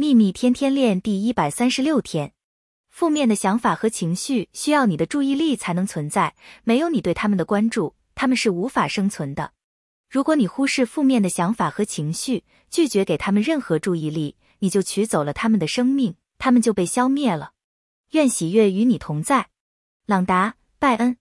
秘密天天练第一百三十六天。负面的想法和情绪需要你的注意力才能存在没有你对他们的关注他们是无法生存的。如果你忽视负面的想法和情绪拒绝给他们任何注意力你就取走了他们的生命他们就被消灭了。愿喜悦与你同在。朗达拜恩。